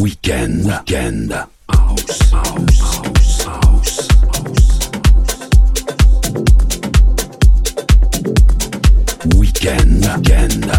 Weekend. Weekend. House. House. House. House. Weekend. Weekend.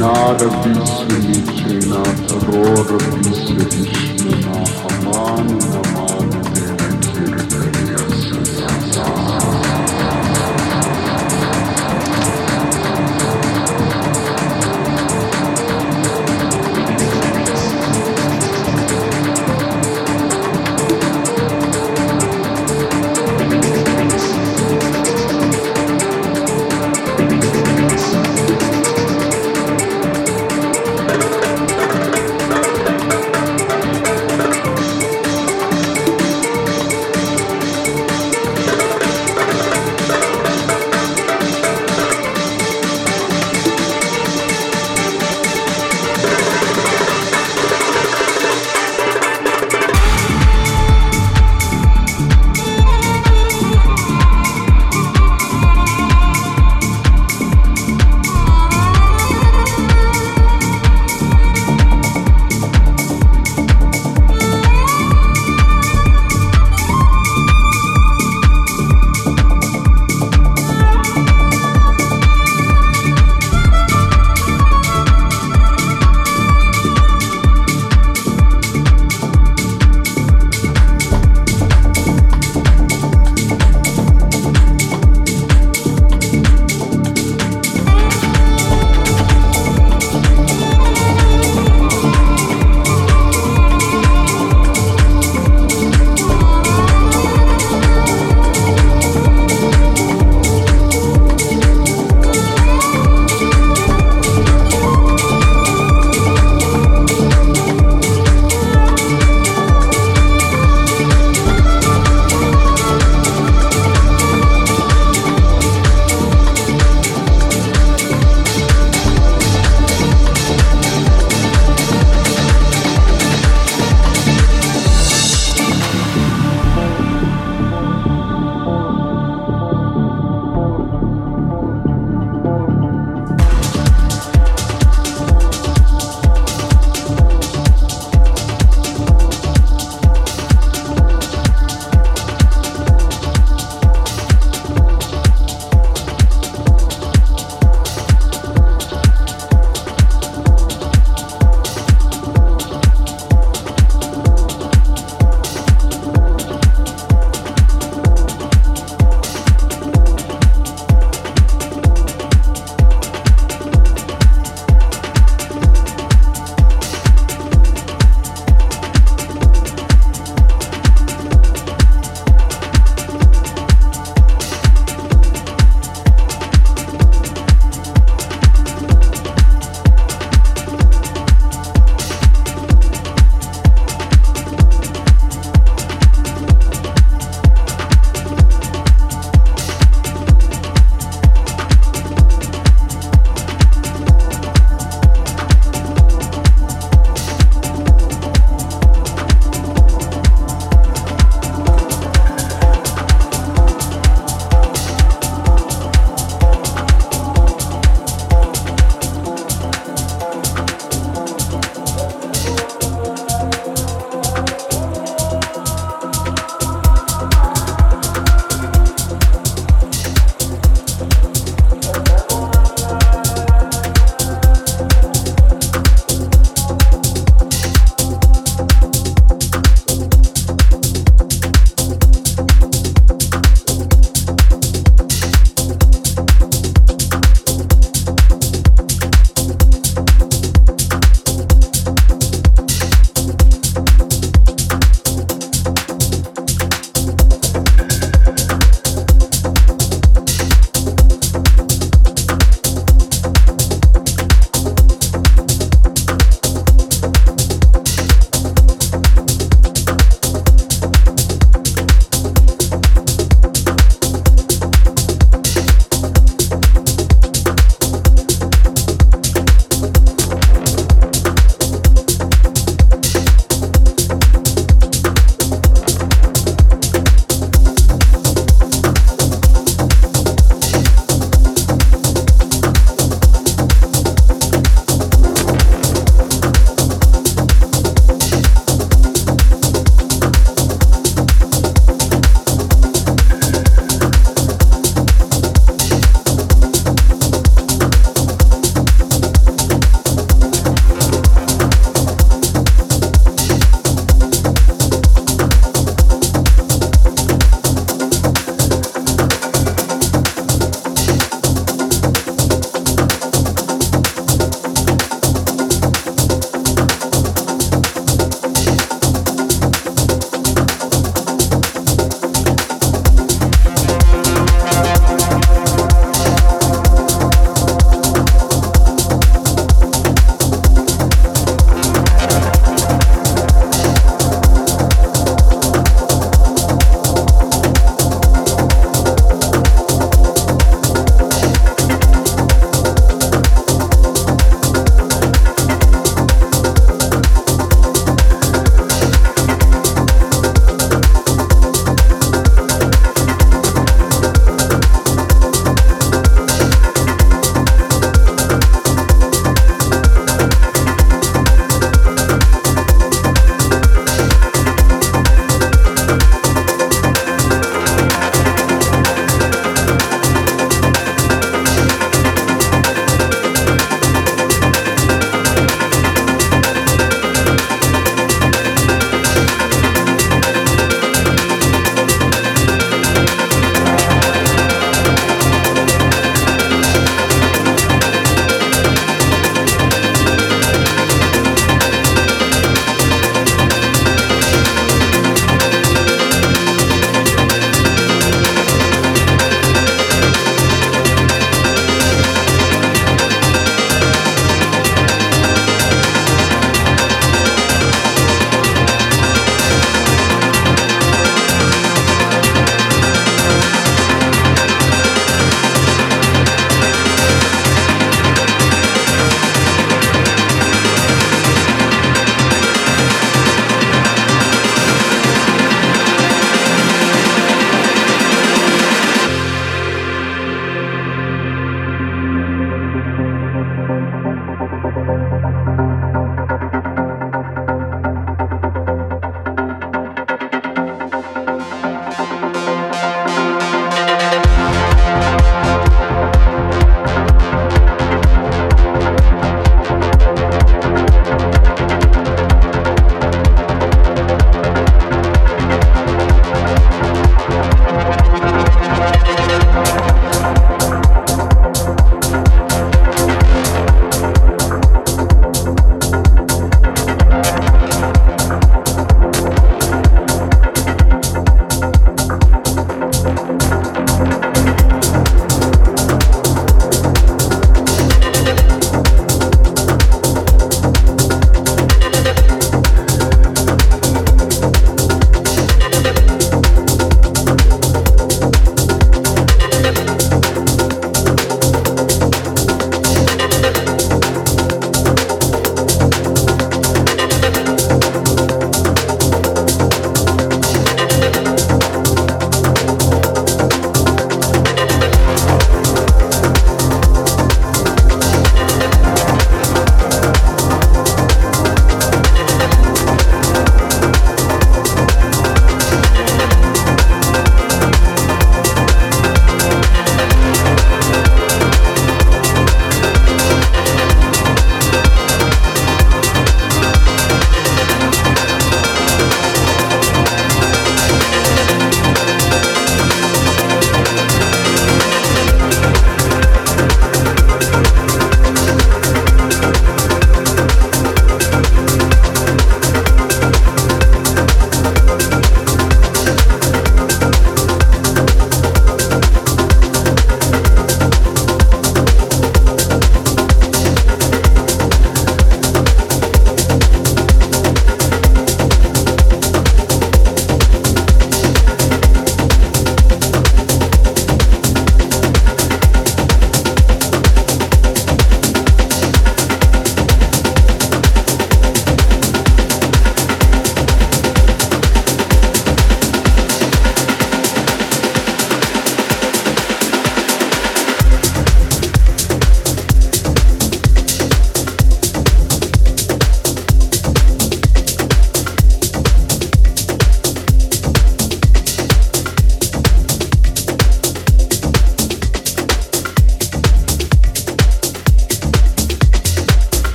Vinara Visuni Chena Tarora Visa Vishnu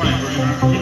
Gracias.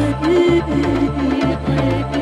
Thank you.